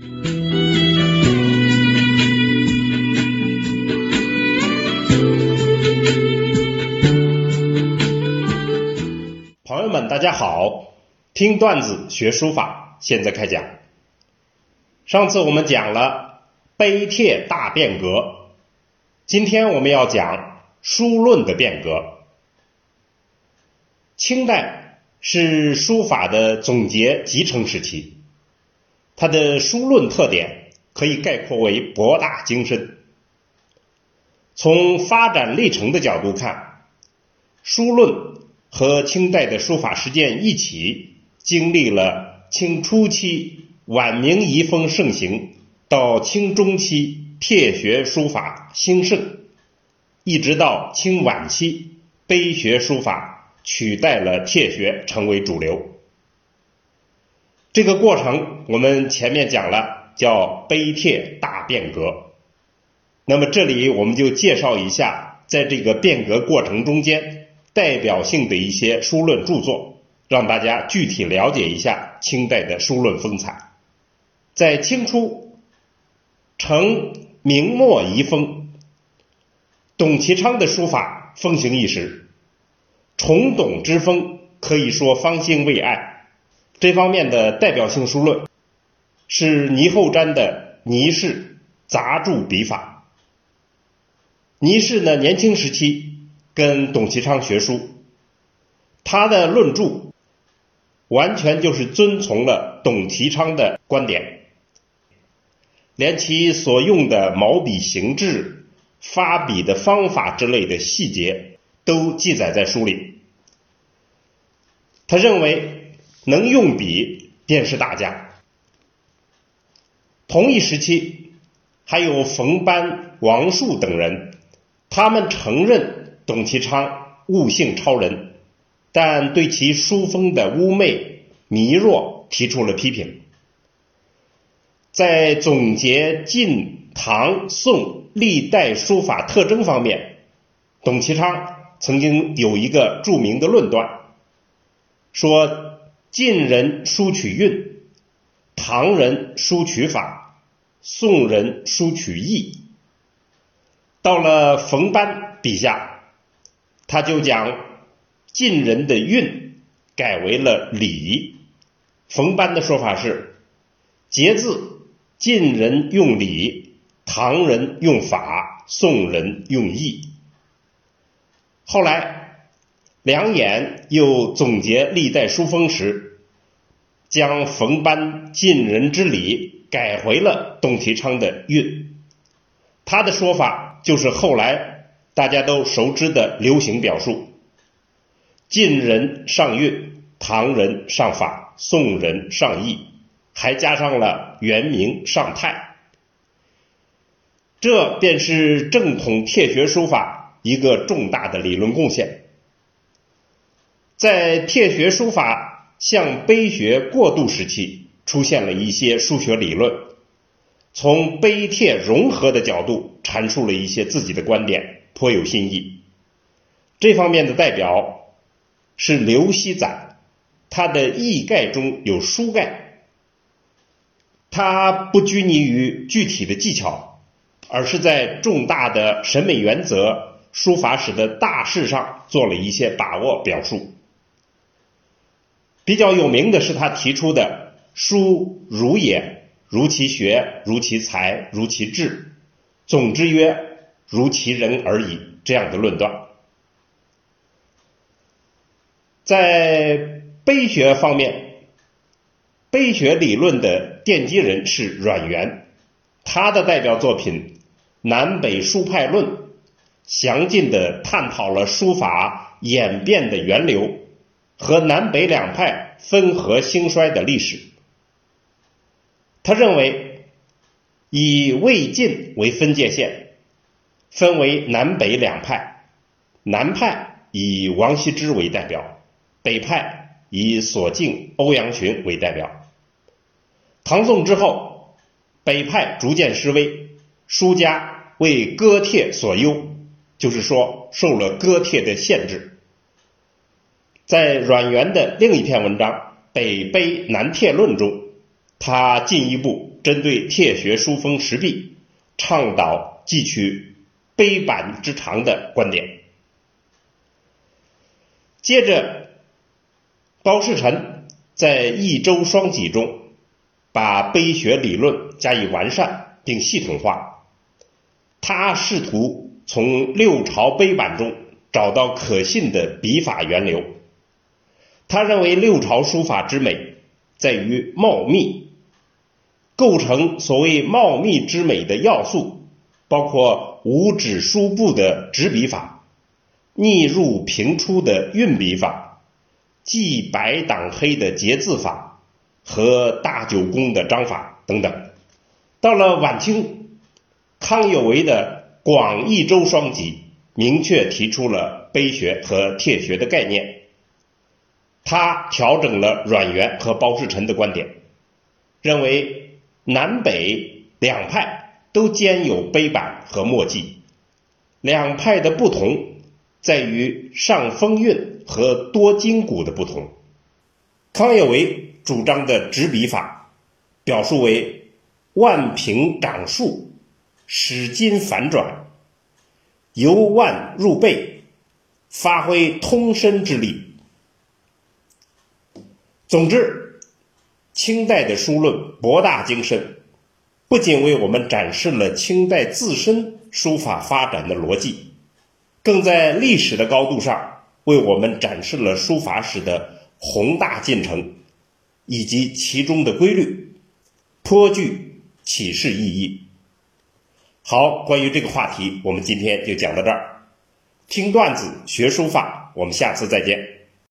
朋友们，大家好，听段子学书法，现在开讲。上次我们讲了碑帖大变革，今天我们要讲书论的变革。清代是书法的总结集成时期，它的书论特点可以概括为博大精深。从发展历程的角度看，书论。和清代的书法实践一起，经历了清初期晚明遗风盛行，到清中期帖学书法兴盛，一直到清晚期碑学书法取代了帖学成为主流。这个过程我们前面讲了，叫碑帖大变革。那么这里我们就介绍一下，在这个变革过程中间。代表性的一些书论著作，让大家具体了解一下清代的书论风采。在清初，承明末遗风，董其昌的书法风行一时，重董之风可以说方兴未艾。这方面的代表性书论是倪后瞻的倪氏杂著笔法。倪氏呢，年轻时期。跟董其昌学书，他的论著完全就是遵从了董其昌的观点，连其所用的毛笔形制、发笔的方法之类的细节都记载在书里。他认为能用笔便是大家。同一时期还有冯班、王树等人，他们承认。董其昌悟性超人，但对其书风的污媚迷弱提出了批评。在总结晋、唐、宋历代书法特征方面，董其昌曾经有一个著名的论断，说晋人书取韵，唐人书取法，宋人书取意。到了冯班笔下。他就将晋人的韵改为了礼，冯班的说法是节字晋人用礼，唐人用法，宋人用意。后来梁衍又总结历代书风时，将冯班晋人之礼改回了董其昌的韵，他的说法就是后来。大家都熟知的流行表述：晋人上韵，唐人上法，宋人上意，还加上了元明上泰。这便是正统帖学书法一个重大的理论贡献。在帖学书法向碑学过渡时期，出现了一些书学理论，从碑帖融合的角度阐述了一些自己的观点。颇有新意，这方面的代表是刘熙载，他的意概中有书概，他不拘泥于具体的技巧，而是在重大的审美原则、书法史的大事上做了一些把握表述。比较有名的是他提出的“书如也，如其学，如其才，如其志”，总之曰。如其人而已，这样的论断。在碑学方面，碑学理论的奠基人是阮元，他的代表作品《南北书派论》，详尽的探讨了书法演变的源流和南北两派分合兴衰的历史。他认为，以魏晋为分界线。分为南北两派，南派以王羲之为代表，北派以索敬、欧阳询为代表。唐宋之后，北派逐渐失威，书家为割帖所忧，就是说受了割帖的限制。在阮元的另一篇文章《北碑南帖论》中，他进一步针对帖学书风实弊，倡导汲取碑版之长的观点。接着，包世臣在《益州双辑》中，把碑学理论加以完善并系统化。他试图从六朝碑版中找到可信的笔法源流。他认为六朝书法之美在于茂密，构成所谓茂密之美的要素，包括五指书部的执笔法、逆入平出的运笔法、记白挡黑的结字法和大九宫的章法等等。到了晚清，康有为的《广义周双集》明确提出了碑学和帖学的概念。他调整了阮元和包世臣的观点，认为南北两派都兼有碑版和墨迹，两派的不同在于上风韵和多筋骨的不同。康有为主张的执笔法，表述为万平掌竖，使筋反转，由腕入背，发挥通身之力。总之，清代的书论博大精深，不仅为我们展示了清代自身书法发展的逻辑，更在历史的高度上为我们展示了书法史的宏大进程以及其中的规律，颇具启示意义。好，关于这个话题，我们今天就讲到这儿。听段子学书法，我们下次再见。